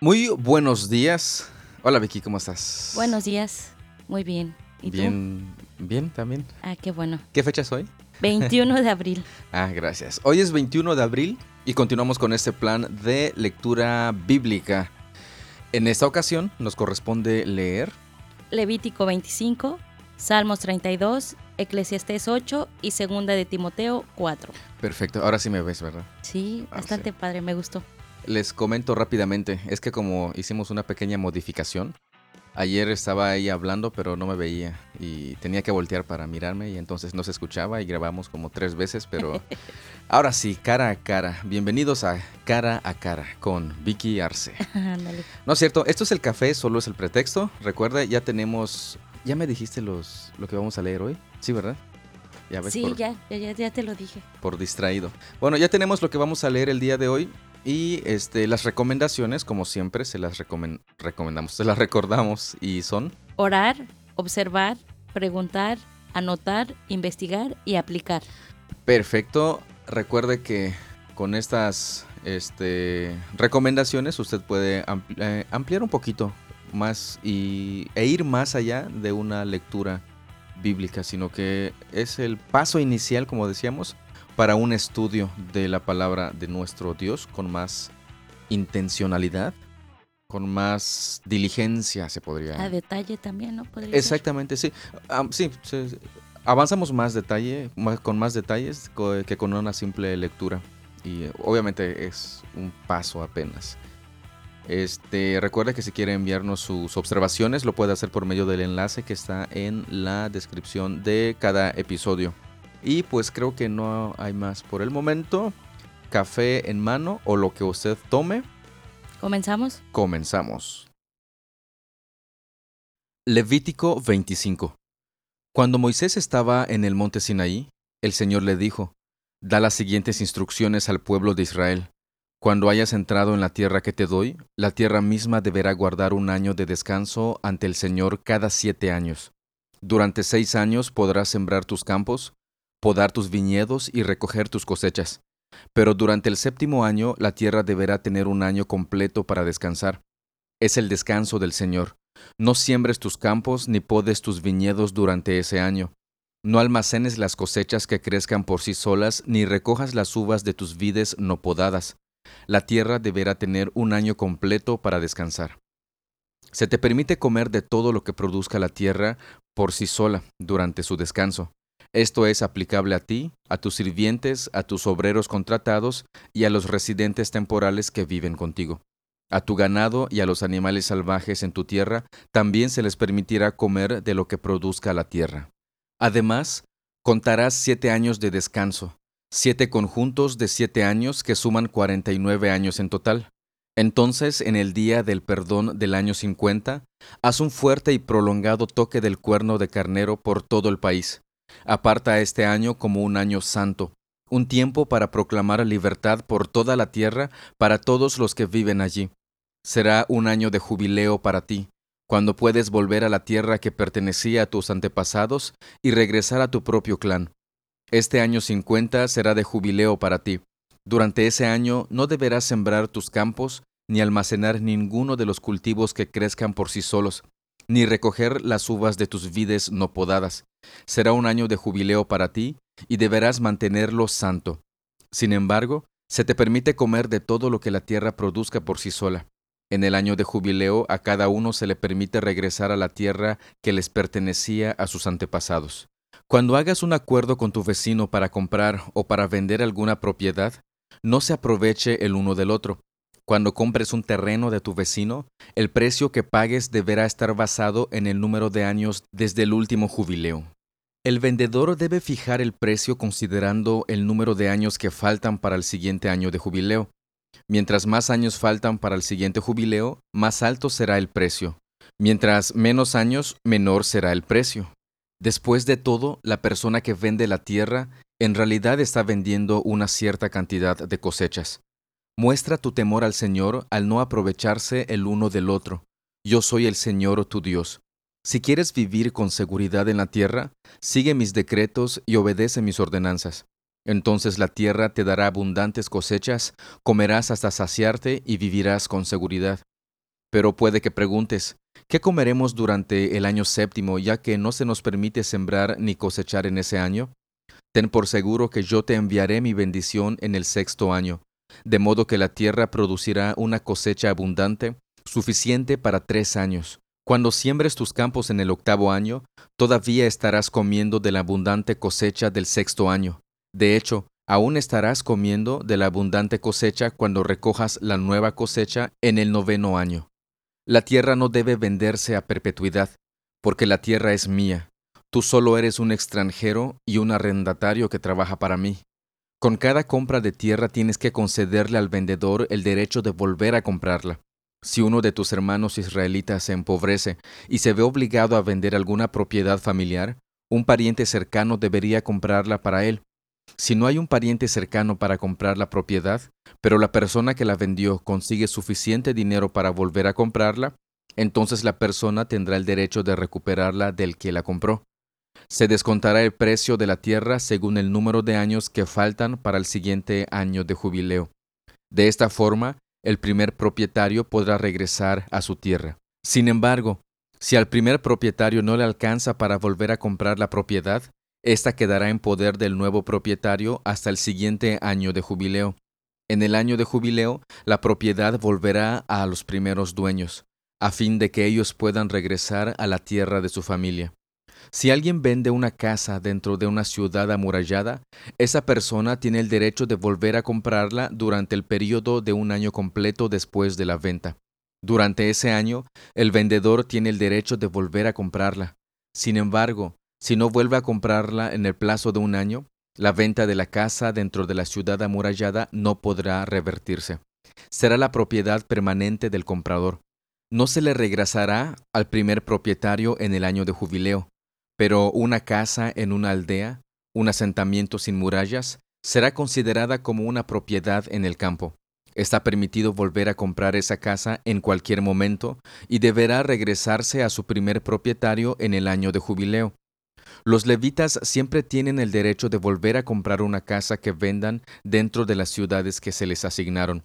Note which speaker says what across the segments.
Speaker 1: Muy buenos días. Hola Vicky, ¿cómo estás?
Speaker 2: Buenos días, muy bien. ¿Y
Speaker 1: bien, bien también.
Speaker 2: Ah, qué bueno.
Speaker 1: ¿Qué fecha es hoy?
Speaker 2: 21 de abril.
Speaker 1: ah, gracias. Hoy es 21 de abril y continuamos con este plan de lectura bíblica. En esta ocasión nos corresponde leer
Speaker 2: Levítico 25, Salmos 32, Eclesiastés 8 y Segunda de Timoteo 4.
Speaker 1: Perfecto, ahora sí me ves, ¿verdad?
Speaker 2: Sí,
Speaker 1: Ah,
Speaker 2: bastante
Speaker 1: sí.
Speaker 2: padre, me gustó.
Speaker 1: Les comento rápidamente, es que como hicimos una pequeña modificación, ayer estaba ahí hablando pero no me veía y tenía que voltear para mirarme y entonces no se escuchaba y grabamos como tres veces, pero ahora sí, cara a cara. Bienvenidos a Cara a Cara con Vicky Arce. No es cierto, esto es el café, solo es el pretexto. Recuerda, ya tenemos, ya me dijiste los, lo que vamos a leer hoy, sí, ¿verdad? Ya ves,
Speaker 2: Sí,
Speaker 1: por-
Speaker 2: ya, ya, ya te lo dije.
Speaker 1: por distraído. Bueno, ya tenemos lo que vamos a leer el día de hoy y este, las recomendaciones, como siempre, se las recomen- recomendamos, se las recordamos y son
Speaker 2: Orar, observar, preguntar, anotar, investigar y aplicar.
Speaker 1: perfecto. Recuerde que con estas este, recomendaciones usted puede ampli- eh, ampliar un poquito más y, e ir más allá de una lectura bíblica, sino que es el paso inicial, como decíamos, para un estudio de la palabra de nuestro Dios con más intencionalidad, con más diligencia, se podría.
Speaker 2: A detalle también, ¿no? Podría ser.
Speaker 1: Exactamente, sí. Ah, sí, sí, sí. avanzamos más detalle, más- con más detalles que con una simple lectura. Y eh, obviamente es un paso apenas. Este, recuerda que si quiere enviarnos sus observaciones, lo puede hacer por medio del enlace que está en la descripción de cada episodio. Y pues creo que no hay más por el momento. Café en mano o lo que usted tome.
Speaker 2: ¿Comenzamos?
Speaker 1: Comenzamos. Levítico 25. Cuando Moisés estaba en el monte Sinaí, el Señor le dijo, Da las siguientes instrucciones al pueblo de Israel. Cuando hayas entrado en la tierra que te doy, la tierra misma deberá guardar un año de descanso ante el Señor cada siete años. Durante seis años podrás sembrar tus campos, podar tus viñedos y recoger tus cosechas. Pero durante el séptimo año la tierra deberá tener un año completo para descansar. Es el descanso del Señor. No siembres tus campos ni podes tus viñedos durante ese año. No almacenes las cosechas que crezcan por sí solas, ni recojas las uvas de tus vides no podadas. La tierra deberá tener un año completo para descansar. Se te permite comer de todo lo que produzca la tierra por sí sola durante su descanso. Esto es aplicable a ti, a tus sirvientes, a tus obreros contratados y a los residentes temporales que viven contigo. A tu ganado y a los animales salvajes en tu tierra también se les permitirá comer de lo que produzca la tierra. Además, contarás siete años de descanso, siete conjuntos de siete años que suman cuarenta y nueve años en total. Entonces, en el día del perdón del año cincuenta, haz un fuerte y prolongado toque del cuerno de carnero por todo el país. Aparta este año como un año santo, un tiempo para proclamar libertad por toda la tierra para todos los que viven allí. Será un año de jubileo para ti, cuando puedes volver a la tierra que pertenecía a tus antepasados y regresar a tu propio clan. Este año 50 será de jubileo para ti. Durante ese año no deberás sembrar tus campos, ni almacenar ninguno de los cultivos que crezcan por sí solos, ni recoger las uvas de tus vides no podadas. Será un año de jubileo para ti, y deberás mantenerlo santo. Sin embargo, se te permite comer de todo lo que la tierra produzca por sí sola. En el año de jubileo a cada uno se le permite regresar a la tierra que les pertenecía a sus antepasados. Cuando hagas un acuerdo con tu vecino para comprar o para vender alguna propiedad, no se aproveche el uno del otro. Cuando compres un terreno de tu vecino, el precio que pagues deberá estar basado en el número de años desde el último jubileo. El vendedor debe fijar el precio considerando el número de años que faltan para el siguiente año de jubileo. Mientras más años faltan para el siguiente jubileo, más alto será el precio. Mientras menos años, menor será el precio. Después de todo, la persona que vende la tierra en realidad está vendiendo una cierta cantidad de cosechas. Muestra tu temor al Señor al no aprovecharse el uno del otro. Yo soy el Señor tu Dios. Si quieres vivir con seguridad en la tierra, sigue mis decretos y obedece mis ordenanzas. Entonces la tierra te dará abundantes cosechas, comerás hasta saciarte y vivirás con seguridad. Pero puede que preguntes, ¿qué comeremos durante el año séptimo, ya que no se nos permite sembrar ni cosechar en ese año? Ten por seguro que yo te enviaré mi bendición en el sexto año, de modo que la tierra producirá una cosecha abundante, suficiente para tres años. Cuando siembres tus campos en el octavo año, todavía estarás comiendo de la abundante cosecha del sexto año. De hecho, aún estarás comiendo de la abundante cosecha cuando recojas la nueva cosecha en el noveno año. La tierra no debe venderse a perpetuidad, porque la tierra es mía. Tú solo eres un extranjero y un arrendatario que trabaja para mí. Con cada compra de tierra tienes que concederle al vendedor el derecho de volver a comprarla. Si uno de tus hermanos israelitas se empobrece y se ve obligado a vender alguna propiedad familiar, un pariente cercano debería comprarla para él. Si no hay un pariente cercano para comprar la propiedad, pero la persona que la vendió consigue suficiente dinero para volver a comprarla, entonces la persona tendrá el derecho de recuperarla del que la compró. Se descontará el precio de la tierra según el número de años que faltan para el siguiente año de jubileo. De esta forma, el primer propietario podrá regresar a su tierra. Sin embargo, si al primer propietario no le alcanza para volver a comprar la propiedad, ésta quedará en poder del nuevo propietario hasta el siguiente año de jubileo. En el año de jubileo, la propiedad volverá a los primeros dueños, a fin de que ellos puedan regresar a la tierra de su familia. Si alguien vende una casa dentro de una ciudad amurallada, esa persona tiene el derecho de volver a comprarla durante el periodo de un año completo después de la venta. Durante ese año, el vendedor tiene el derecho de volver a comprarla. Sin embargo, si no vuelve a comprarla en el plazo de un año, la venta de la casa dentro de la ciudad amurallada no podrá revertirse. Será la propiedad permanente del comprador. No se le regresará al primer propietario en el año de jubileo, pero una casa en una aldea, un asentamiento sin murallas, será considerada como una propiedad en el campo. Está permitido volver a comprar esa casa en cualquier momento y deberá regresarse a su primer propietario en el año de jubileo. Los levitas siempre tienen el derecho de volver a comprar una casa que vendan dentro de las ciudades que se les asignaron.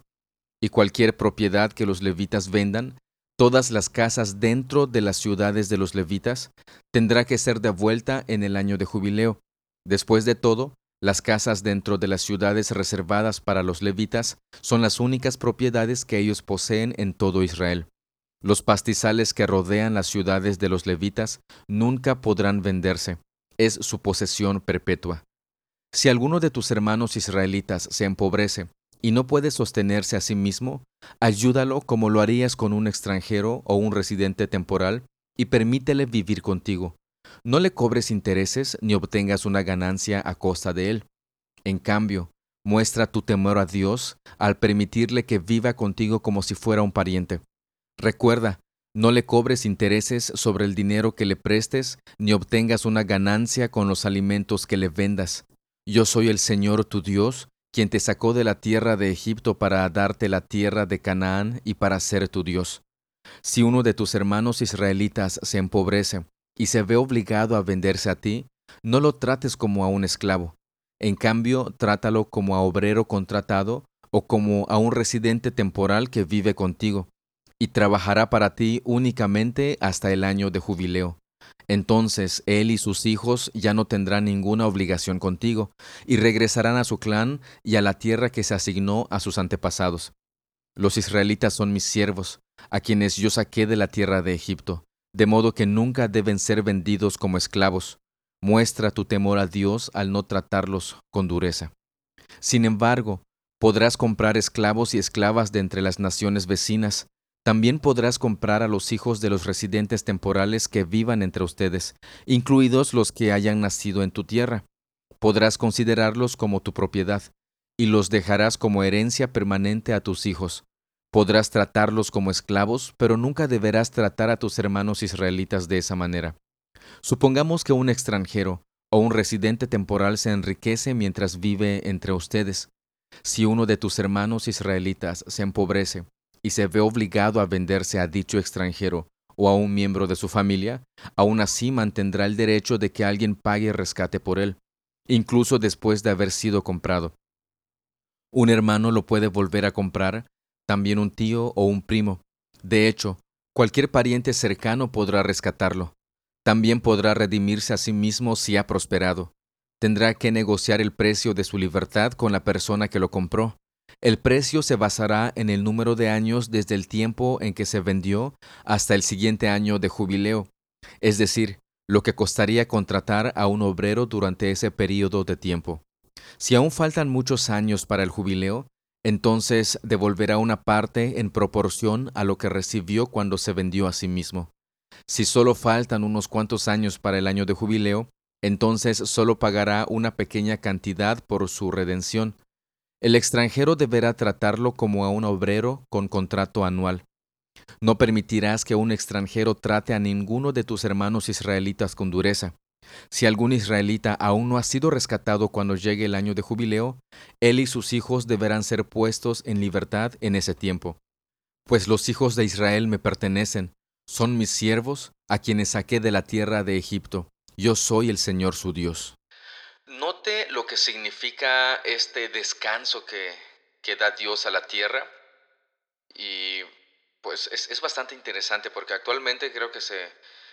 Speaker 1: Y cualquier propiedad que los levitas vendan todas las casas dentro de las ciudades de los levitas, tendrá que ser devuelta en el año de jubileo. Después de todo, las casas dentro de las ciudades reservadas para los levitas son las únicas propiedades que ellos poseen en todo Israel. Los pastizales que rodean las ciudades de los levitas nunca podrán venderse, es su posesión perpetua. Si alguno de tus hermanos israelitas se empobrece y no puede sostenerse a sí mismo, ayúdalo como lo harías con un extranjero o un residente temporal y permítele vivir contigo. No le cobres intereses ni obtengas una ganancia a costa de él. En cambio, muestra tu temor a Dios al permitirle que viva contigo como si fuera un pariente. Recuerda, no le cobres intereses sobre el dinero que le prestes, ni obtengas una ganancia con los alimentos que le vendas. Yo soy el Señor tu Dios, quien te sacó de la tierra de Egipto para darte la tierra de Canaán y para ser tu Dios. Si uno de tus hermanos israelitas se empobrece y se ve obligado a venderse a ti, no lo trates como a un esclavo. En cambio, trátalo como a obrero contratado o como a un residente temporal que vive contigo, y trabajará para ti únicamente hasta el año de jubileo. Entonces él y sus hijos ya no tendrán ninguna obligación contigo, y regresarán a su clan y a la tierra que se asignó a sus antepasados. Los israelitas son mis siervos, a quienes yo saqué de la tierra de Egipto, de modo que nunca deben ser vendidos como esclavos. Muestra tu temor a Dios al no tratarlos con dureza. Sin embargo, podrás comprar esclavos y esclavas de entre las naciones vecinas, también podrás comprar a los hijos de los residentes temporales que vivan entre ustedes, incluidos los que hayan nacido en tu tierra. Podrás considerarlos como tu propiedad, y los dejarás como herencia permanente a tus hijos. Podrás tratarlos como esclavos, pero nunca deberás tratar a tus hermanos israelitas de esa manera. Supongamos que un extranjero o un residente temporal se enriquece mientras vive entre ustedes. Si uno de tus hermanos israelitas se empobrece y se ve obligado a venderse a dicho extranjero o a un miembro de su familia, aún así mantendrá el derecho de que alguien pague rescate por él, incluso después de haber sido comprado. Un hermano lo puede volver a comprar, también un tío o un primo, De hecho, cualquier pariente cercano podrá rescatarlo. También podrá redimirse a sí mismo si ha prosperado. Tendrá que negociar el precio de su libertad con la persona que lo compró. El precio se basará en el número de años desde el tiempo en que se vendió hasta el siguiente año de jubileo, es decir, lo que costaría contratar a un obrero durante ese período de tiempo. Si aún faltan muchos años para el jubileo, entonces devolverá una parte en proporción a lo que recibió cuando se vendió a sí mismo. Si solo faltan unos cuantos años para el año de jubileo, entonces solo pagará una pequeña cantidad por su redención. El extranjero deberá tratarlo como a un obrero con contrato anual. No permitirás que un extranjero trate a ninguno de tus hermanos israelitas con dureza. Si algún israelita aún no ha sido rescatado cuando llegue el año de jubileo, él y sus hijos deberán ser puestos en libertad en ese tiempo. Pues los hijos de Israel me pertenecen, son mis siervos, a quienes saqué de la tierra de Egipto. Yo soy el Señor su Dios.
Speaker 3: Note lo que significa este descanso que, que da Dios a la tierra. Y pues es, es bastante interesante porque actualmente creo que se,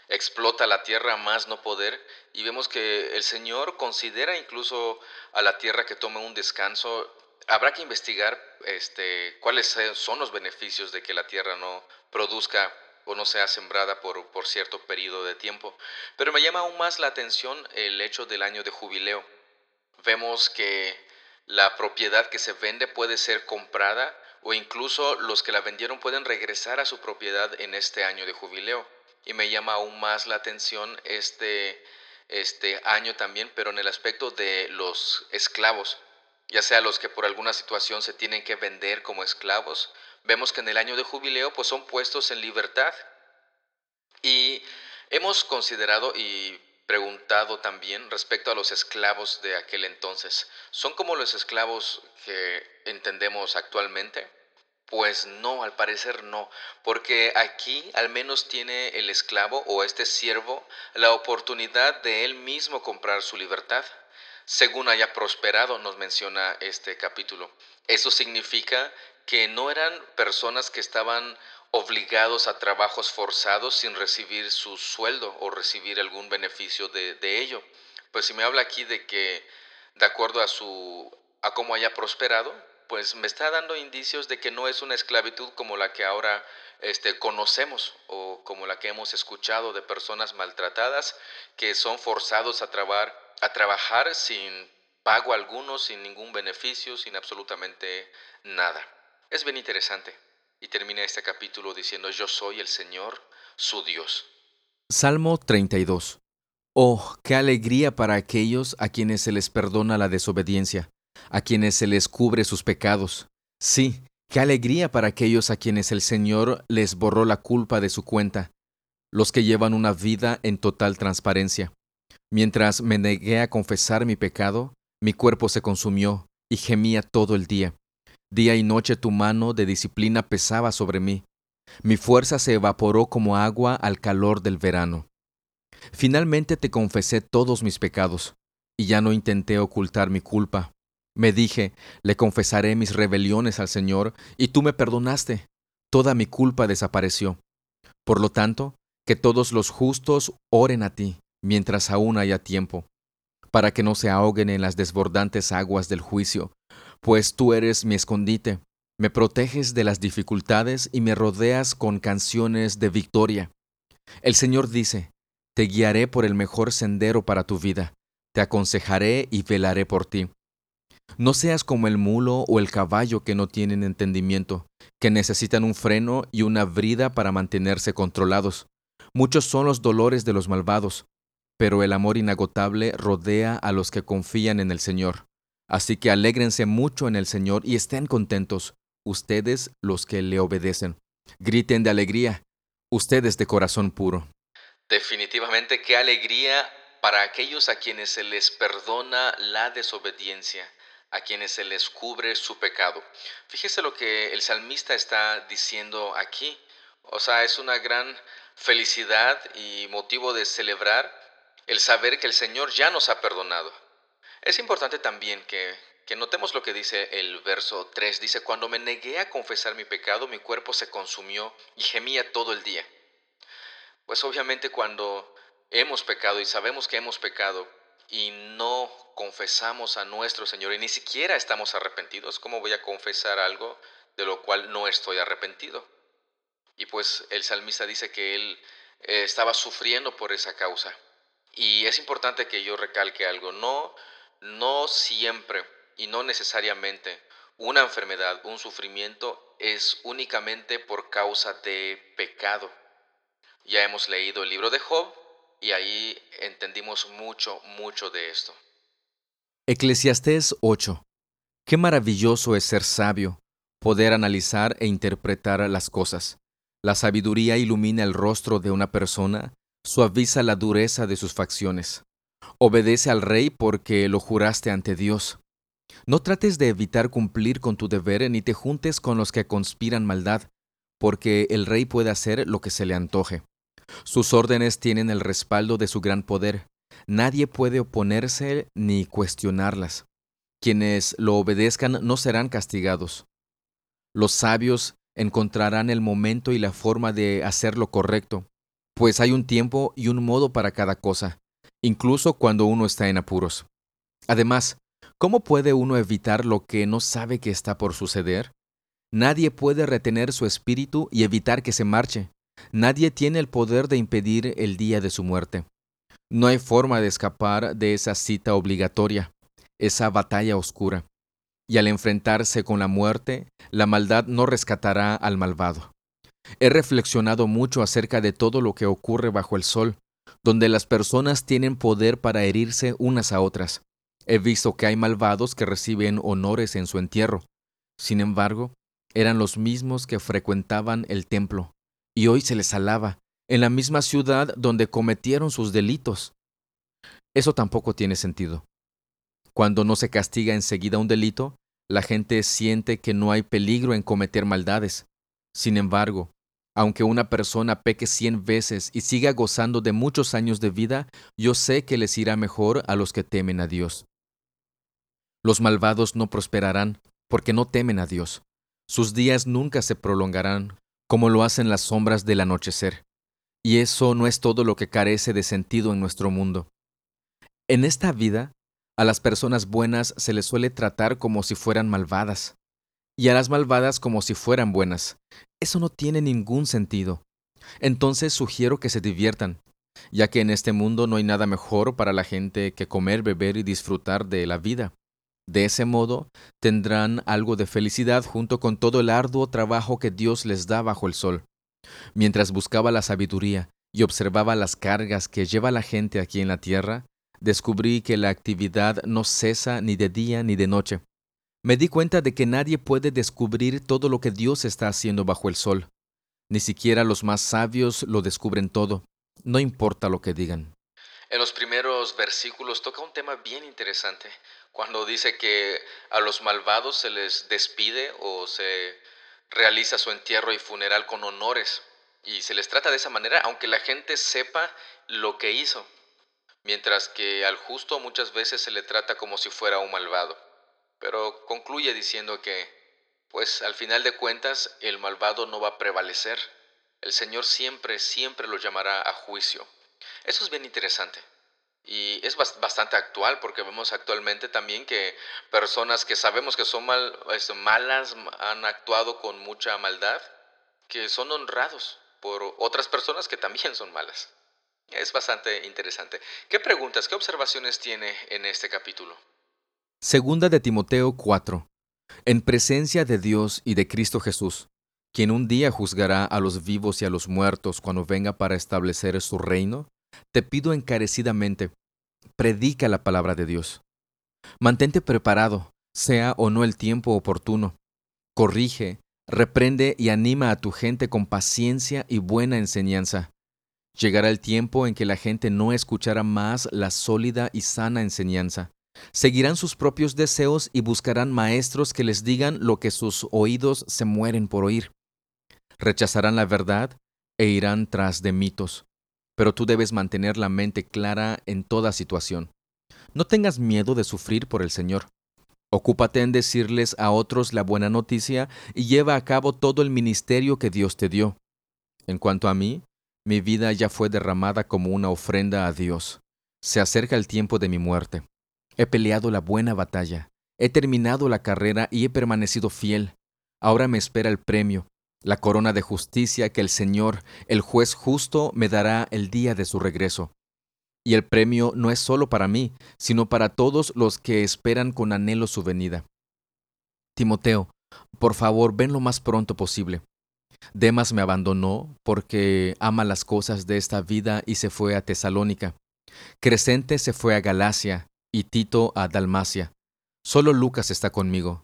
Speaker 3: explota la tierra más no poder y vemos que el Señor considera incluso a la tierra que tome un descanso. Habrá que investigar este, cuáles son los beneficios de que la tierra no produzca o no sea sembrada por, por cierto periodo de tiempo. Pero me llama aún más la atención el hecho del año de jubileo. Vemos que la propiedad que se vende puede ser comprada o incluso los que la vendieron pueden regresar a su propiedad en este año de jubileo y me llama aún más la atención este, este año también, pero en el aspecto de los esclavos, ya sea los que por alguna situación se tienen que vender como esclavos, vemos que en el año de jubileo pues son puestos en libertad. Y hemos considerado y preguntado también respecto a los esclavos de aquel entonces. ¿Son como los esclavos que entendemos actualmente? Pues no, al parecer no, porque aquí al menos tiene el esclavo o este siervo la oportunidad de él mismo comprar su libertad, según haya prosperado, nos menciona este capítulo. Eso significa que no eran personas que estaban obligados a trabajos forzados sin recibir su sueldo o recibir algún beneficio de, ello. Pues si me habla aquí de que de acuerdo a su a cómo haya prosperado, pues me está dando indicios de que no es una esclavitud como la que ahora este, conocemos o como la que hemos escuchado de personas maltratadas que son forzados a, trabar, a trabajar sin pago alguno, sin ningún beneficio, sin absolutamente nada. Es bien interesante. Y termina este capítulo diciendo, yo soy el Señor, su Dios.
Speaker 1: Salmo 32. Oh, qué alegría para aquellos a quienes se les perdona la desobediencia a quienes se les cubre sus pecados. Sí, qué alegría para aquellos a quienes el Señor les borró la culpa de su cuenta, los que llevan una vida en total transparencia. Mientras me negué a confesar mi pecado, mi cuerpo se consumió y gemía todo el día. Día y noche tu mano de disciplina pesaba sobre mí. Mi fuerza se evaporó como agua al calor del verano. Finalmente te confesé todos mis pecados, y ya no intenté ocultar mi culpa. Me dije, le confesaré mis rebeliones al Señor, y tú me perdonaste. Toda mi culpa desapareció. Por lo tanto, que todos los justos oren a ti, mientras aún haya tiempo, para que no se ahoguen en las desbordantes aguas del juicio, pues tú eres mi escondite, me proteges de las dificultades y me rodeas con canciones de victoria. El Señor dice, te guiaré por el mejor sendero para tu vida, te aconsejaré y velaré por ti. No seas como el mulo o el caballo que no tienen entendimiento, que necesitan un freno y una brida para mantenerse controlados. Muchos son los dolores de los malvados, pero el amor inagotable rodea a los que confían en el Señor. Así que alégrense mucho en el Señor y estén contentos, ustedes los que le obedecen. Griten de alegría, ustedes de corazón puro.
Speaker 3: Definitivamente qué alegría para aquellos a quienes se les perdona la desobediencia a quienes se les cubre su pecado. Fíjese lo que el salmista está diciendo aquí. O sea, es una gran felicidad y motivo de celebrar el saber que el Señor ya nos ha perdonado. Es importante también que, que notemos lo que dice el verso 3. Dice, cuando me negué a confesar mi pecado, mi cuerpo se consumió y gemía todo el día. Pues obviamente cuando hemos pecado y sabemos que hemos pecado y no confesamos a nuestro Señor y ni siquiera estamos arrepentidos, ¿cómo voy a confesar algo de lo cual no estoy arrepentido? Y pues el salmista dice que él eh, estaba sufriendo por esa causa. Y es importante que yo recalque algo, no, no siempre y no necesariamente una enfermedad, un sufrimiento es únicamente por causa de pecado. Ya hemos leído el libro de Job y ahí entendimos mucho, mucho de esto.
Speaker 1: Eclesiastés 8. Qué maravilloso es ser sabio, poder analizar e interpretar las cosas. La sabiduría ilumina el rostro de una persona, suaviza la dureza de sus facciones. Obedece al rey porque lo juraste ante Dios. No trates de evitar cumplir con tu deber ni te juntes con los que conspiran maldad, porque el rey puede hacer lo que se le antoje. Sus órdenes tienen el respaldo de su gran poder. Nadie puede oponerse ni cuestionarlas. Quienes lo obedezcan no serán castigados. Los sabios encontrarán el momento y la forma de hacer lo correcto, pues hay un tiempo y un modo para cada cosa, incluso cuando uno está en apuros. Además, ¿cómo puede uno evitar lo que no sabe que está por suceder? Nadie puede retener su espíritu y evitar que se marche. Nadie tiene el poder de impedir el día de su muerte. No hay forma de escapar de esa cita obligatoria, esa batalla oscura. Y al enfrentarse con la muerte, la maldad no rescatará al malvado. He reflexionado mucho acerca de todo lo que ocurre bajo el sol, donde las personas tienen poder para herirse unas a otras. He visto que hay malvados que reciben honores en su entierro. Sin embargo, eran los mismos que frecuentaban el templo, y hoy se les alaba, en la misma ciudad donde cometieron sus delitos. Eso tampoco tiene sentido. Cuando no se castiga enseguida un delito, la gente siente que no hay peligro en cometer maldades. Sin embargo, aunque una persona peque cien veces y siga gozando de muchos años de vida, yo sé que les irá mejor a los que temen a Dios. Los malvados no prosperarán porque no temen a Dios. Sus días nunca se prolongarán como lo hacen las sombras del anochecer. Y eso no es todo lo que carece de sentido en nuestro mundo. En esta vida, a las personas buenas se les suele tratar como si fueran malvadas, y a las malvadas como si fueran buenas. Eso no tiene ningún sentido. Entonces sugiero que se diviertan, ya que en este mundo no hay nada mejor para la gente que comer, beber y disfrutar de la vida. De ese modo, tendrán algo de felicidad junto con todo el arduo trabajo que Dios les da bajo el sol. Mientras buscaba la sabiduría y observaba las cargas que lleva la gente aquí en la tierra, descubrí que la actividad no cesa ni de día ni de noche. Me di cuenta de que nadie puede descubrir todo lo que Dios está haciendo bajo el sol. Ni siquiera los más sabios lo descubren todo, no importa lo que digan.
Speaker 3: En los primeros versículos toca un tema bien interesante, cuando dice que a los malvados se les despide o se realiza su entierro y funeral con honores, y se les trata de esa manera, aunque la gente sepa lo que hizo, mientras que al justo muchas veces se le trata como si fuera un malvado. Pero concluye diciendo que, pues al final de cuentas, el malvado no va a prevalecer. El Señor siempre, siempre lo llamará a juicio. Eso es bien interesante. Y es bastante actual porque vemos actualmente también que personas que sabemos que son este, malas han actuado con mucha maldad, que son honrados por otras personas que también son malas. Es bastante interesante. ¿Qué preguntas, qué observaciones tiene en este capítulo?
Speaker 1: Segunda de Timoteo 4. En presencia de Dios y de Cristo Jesús, quien un día juzgará a los vivos y a los muertos cuando venga para establecer su reino, te pido encarecidamente, predica la palabra de Dios. Mantente preparado, sea o no el tiempo oportuno. Corrige, reprende y anima a tu gente con paciencia y buena enseñanza. Llegará el tiempo en que la gente no escuchará más la sólida y sana enseñanza. Seguirán sus propios deseos y buscarán maestros que les digan lo que sus oídos se mueren por oír. Rechazarán la verdad e irán tras de mitos pero tú debes mantener la mente clara en toda situación. No tengas miedo de sufrir por el Señor. Ocúpate en decirles a otros la buena noticia y lleva a cabo todo el ministerio que Dios te dio. En cuanto a mí, mi vida ya fue derramada como una ofrenda a Dios. Se acerca el tiempo de mi muerte. He peleado la buena batalla, he terminado la carrera y he permanecido fiel. Ahora me espera el premio, la corona de justicia que el Señor, el juez justo, me dará el día de su regreso. Y el premio no es solo para mí, sino para todos los que esperan con anhelo su venida. Timoteo, por favor, ven lo más pronto posible. Demas me abandonó porque ama las cosas de esta vida y se fue a Tesalónica. Crescente se fue a Galacia y Tito a Dalmacia. Solo Lucas está conmigo.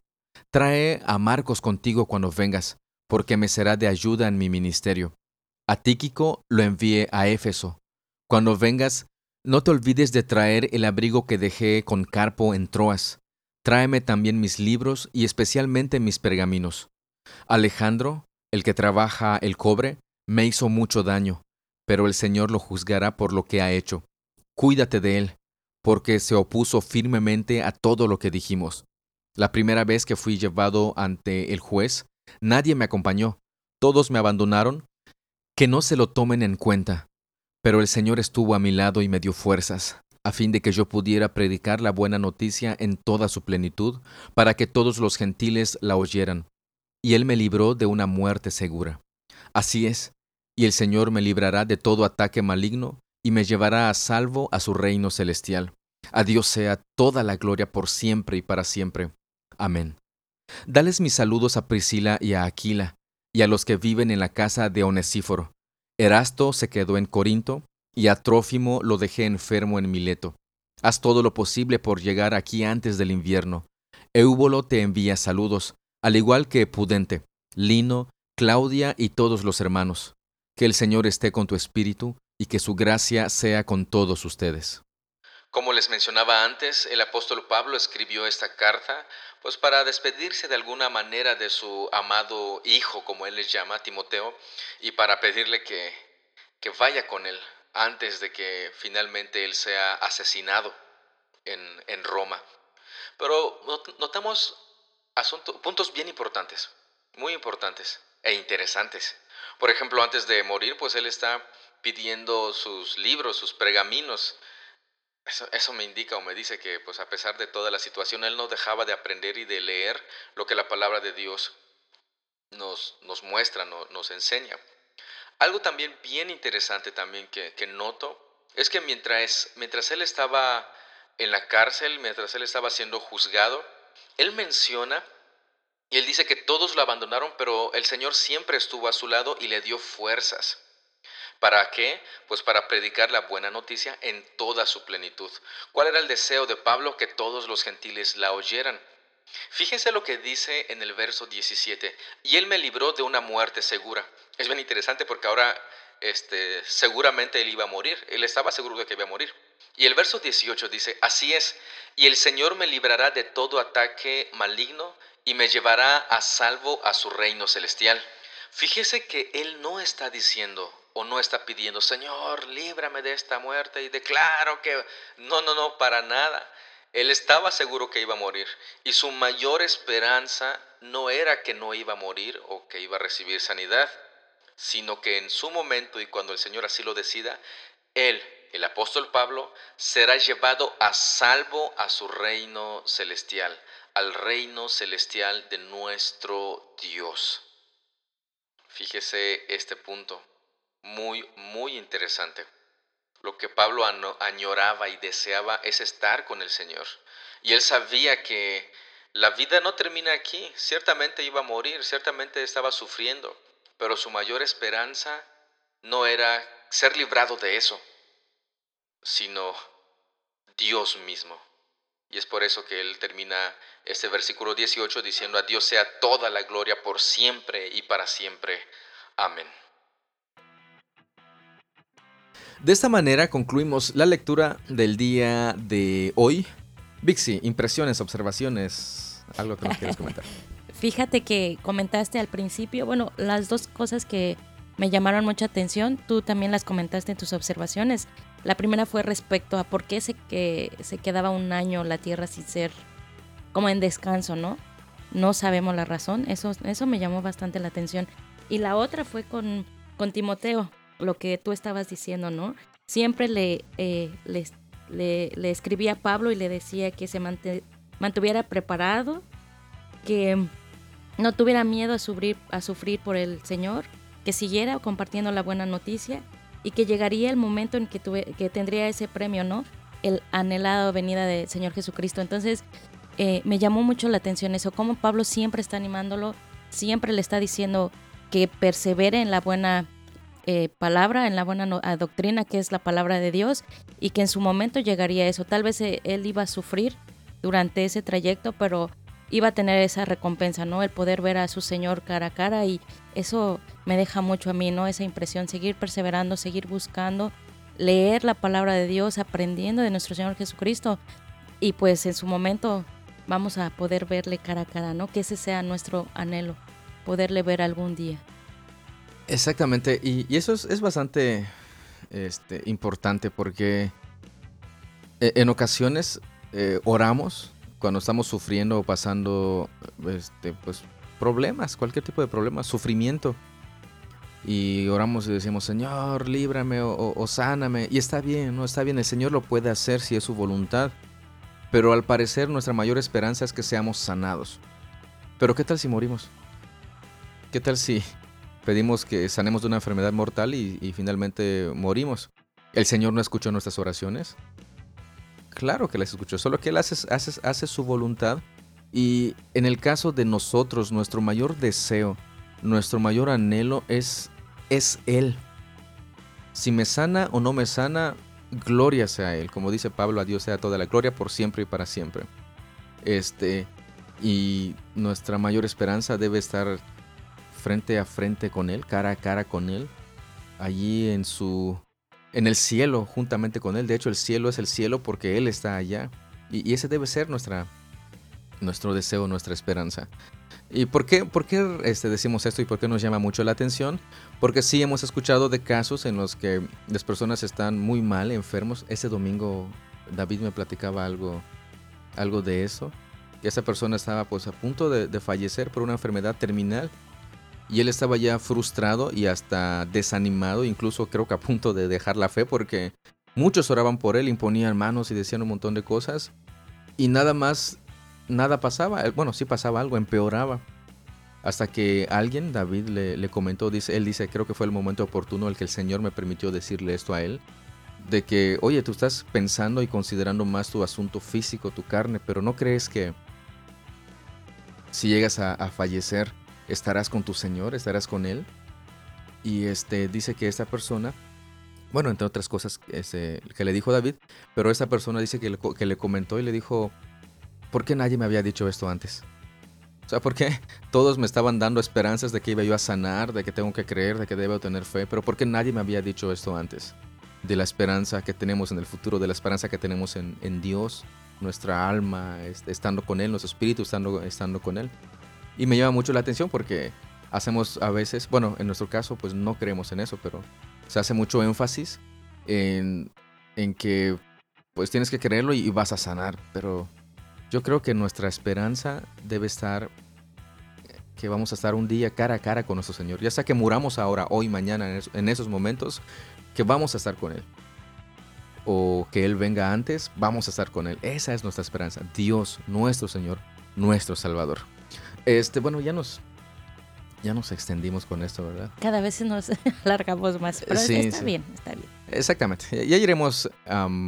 Speaker 1: Trae a Marcos contigo cuando vengas, porque me será de ayuda en mi ministerio. A Tíquico lo envié a Éfeso. Cuando vengas, no te olvides de traer el abrigo que dejé con Carpo en Troas. Tráeme también mis libros y especialmente mis pergaminos. Alejandro, el que trabaja el cobre, me hizo mucho daño, pero el Señor lo juzgará por lo que ha hecho. Cuídate de él, porque se opuso firmemente a todo lo que dijimos. La primera vez que fui llevado ante el juez, nadie me acompañó, todos me abandonaron, que no se lo tomen en cuenta. Pero el Señor estuvo a mi lado y me dio fuerzas, a fin de que yo pudiera predicar la buena noticia en toda su plenitud, para que todos los gentiles la oyeran. Y Él me libró de una muerte segura. Así es, y el Señor me librará de todo ataque maligno, y me llevará a salvo a su reino celestial. A Dios sea toda la gloria por siempre y para siempre. Amén. Dales mis saludos a Priscila y a Aquila, y a los que viven en la casa de Onesíforo. Erasto se quedó en Corinto, y a Trófimo lo dejé enfermo en Mileto. Haz todo lo posible por llegar aquí antes del invierno. Eúbolo te envía saludos, al igual que Pudente, Lino, Claudia y todos los hermanos. Que el Señor esté con tu espíritu y que su gracia sea con todos ustedes.
Speaker 3: Como les mencionaba antes, el apóstol Pablo escribió esta carta pues para despedirse de alguna manera de su amado hijo, como él les llama, Timoteo, y para pedirle que, que vaya con él antes de que finalmente él sea asesinado en, en Roma. Pero notamos puntos bien importantes, muy importantes e interesantes. Por ejemplo, antes de morir, pues él está pidiendo sus libros, sus pergaminos. Eso, me indica o me dice que pues a pesar de toda la situación, él no dejaba de aprender y de leer lo que la palabra de Dios nos, nos muestra, nos enseña. Algo también bien interesante también que, que noto es que mientras, mientras él estaba en la cárcel, mientras él estaba siendo juzgado, él menciona y él dice que todos lo abandonaron, pero el Señor siempre estuvo a su lado y le dio fuerzas. ¿Para qué? Pues para predicar la buena noticia en toda su plenitud. ¿Cuál era el deseo de Pablo? Que todos los gentiles la oyeran. Fíjense lo que dice en el verso 17. Y él me libró de una muerte segura. Es bien interesante porque ahora este, seguramente él iba a morir. Él estaba seguro de que iba a morir. Y el verso 18 dice, así es, y el Señor me librará de todo ataque maligno y me llevará a salvo a su reino celestial. Fíjese que él no está diciendo, o no está pidiendo, Señor, líbrame de esta muerte y declaro que... No, no, no, para nada. Él estaba seguro que iba a morir y su mayor esperanza no era que no iba a morir o que iba a recibir sanidad, sino que en su momento y cuando el Señor así lo decida, él, el apóstol Pablo, será llevado a salvo a su reino celestial, al reino celestial de nuestro Dios. Fíjese este punto muy, muy interesante. Lo que Pablo añoraba y deseaba es estar con el Señor. Y él sabía que la vida no termina aquí. Ciertamente iba a morir, ciertamente estaba sufriendo, pero su mayor esperanza no era ser librado de eso, sino Dios mismo. Y es por eso que él termina este versículo 18 diciendo, a Dios sea toda la gloria por siempre y para siempre. Amén.
Speaker 1: De esta manera concluimos la lectura del día de hoy. Vixi, impresiones, observaciones, algo que nos quieras comentar.
Speaker 2: Fíjate que comentaste al principio, bueno, las dos cosas que me llamaron mucha atención, tú también las comentaste en tus observaciones. La primera fue respecto a por qué se, que, se quedaba un año la tierra sin ser como en descanso, ¿no? No sabemos la razón, eso, eso me llamó bastante la atención. Y la otra fue con, con Timoteo, lo que tú estabas diciendo, ¿no? Siempre le, eh, le, escribía a Pablo y le decía que se mantuviera preparado, que no tuviera miedo a sufrir, a sufrir por el Señor, que siguiera compartiendo la buena noticia y que llegaría el momento en que, que tendría ese premio, ¿no? El anhelado venida del Señor Jesucristo. Entonces, eh, me llamó mucho la atención eso, cómo Pablo siempre está animándolo, siempre le está diciendo que persevere en la buena eh, palabra, en la buena doctrina que es la palabra de Dios y que en su momento llegaría eso. Tal vez eh, él iba a sufrir durante ese trayecto, pero iba a tener esa recompensa, ¿no? El poder ver a su Señor cara a cara y eso me deja mucho a mí, ¿no? Esa impresión, seguir perseverando, seguir buscando, leer la palabra de Dios, aprendiendo de nuestro Señor Jesucristo y pues en su momento vamos a poder verle cara a cara, ¿no? Que ese sea nuestro anhelo, poderle ver algún día.
Speaker 1: Exactamente, y, eso es, bastante este, importante porque eh, en ocasiones eh, oramos cuando estamos sufriendo o pasando este, pues, problemas, cualquier tipo de problema, sufrimiento. Y oramos y decimos, Señor, líbrame o, o, sáname. Y está bien, ¿no? Está bien, el Señor lo puede hacer si es su voluntad. Pero al parecer nuestra mayor esperanza es que seamos sanados. Pero ¿qué tal si morimos? ¿Qué tal si pedimos que sanemos de una enfermedad mortal y, finalmente morimos. ¿El Señor no escuchó nuestras oraciones? Claro que las escuchó, solo que Él hace, hace, hace su voluntad. Y en el caso de nosotros, nuestro mayor deseo, nuestro mayor anhelo es, es Él. Si me sana o no me sana, gloria sea Él. Como dice Pablo, a Dios sea toda la gloria por siempre y para siempre. Este, y nuestra mayor esperanza debe estar frente a frente con Él, cara a cara con Él, allí en su, en el cielo, juntamente con Él. De hecho, el cielo es el cielo porque Él está allá. Y, ese debe ser nuestra, nuestro deseo, nuestra esperanza. ¿Y por qué, por qué este, decimos esto y por qué nos llama mucho la atención? Porque sí hemos escuchado de casos en los que las personas están muy mal, enfermos. Ese domingo David me platicaba algo, algo de eso. Que esa persona estaba pues a punto de, de fallecer por una enfermedad terminal y él estaba ya frustrado y hasta desanimado, incluso creo que a punto de dejar la fe porque muchos oraban por él, imponían manos y decían un montón de cosas y nada más, nada pasaba, bueno, sí pasaba algo, empeoraba. Hasta que alguien, David, le, comentó, dice, él dice, creo que fue el momento oportuno el que el Señor me permitió decirle esto a él, de que, oye, tú estás pensando y considerando más tu asunto físico, tu carne, pero no crees que si llegas a fallecer, estarás con tu Señor, estarás con Él. Y este dice que esta persona, bueno, entre otras cosas este, que le dijo David, pero esta persona dice que le, que le comentó y le dijo, ¿por qué nadie me había dicho esto antes? O sea, ¿por qué todos me estaban dando esperanzas de que iba yo a sanar, de que tengo que creer, de que debo tener fe? Pero ¿por qué nadie me había dicho esto antes? De la esperanza que tenemos en el futuro, de la esperanza que tenemos en, en Dios, nuestra alma, este, estando con Él, nuestro espíritu estando, estando con Él. Y me llama mucho la atención porque hacemos a veces, bueno, en nuestro caso pues no creemos en eso, pero se hace mucho énfasis en, en que pues tienes que creerlo y, vas a sanar, pero yo creo que nuestra esperanza debe estar que vamos a estar un día cara a cara con nuestro Señor, ya sea que muramos ahora, hoy, mañana, en esos momentos, que vamos a estar con Él. O que Él venga antes, vamos a estar con Él. Esa es nuestra esperanza. Dios, nuestro Señor, nuestro Salvador. Este, bueno, ya nos ya nos extendimos con esto, ¿verdad?
Speaker 2: Cada vez nos alargamos más, pero sí, está bien, está bien.
Speaker 1: Exactamente. Ya iremos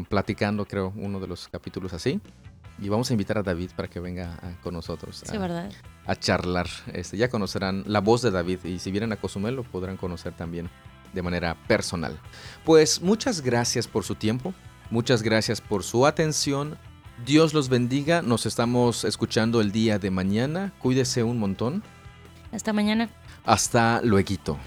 Speaker 1: platicando, creo, uno de los capítulos así. Y vamos a invitar a David para que venga con nosotros.
Speaker 2: Sí, ¿verdad?
Speaker 1: A charlar. Este, ya conocerán la voz de David y si vienen a Cozumel lo podrán conocer también de manera personal. Pues muchas gracias por su tiempo, muchas gracias por su atención. Dios los bendiga. Nos estamos escuchando el día de mañana. Cuídese un montón.
Speaker 2: Hasta mañana.
Speaker 1: Hasta luego.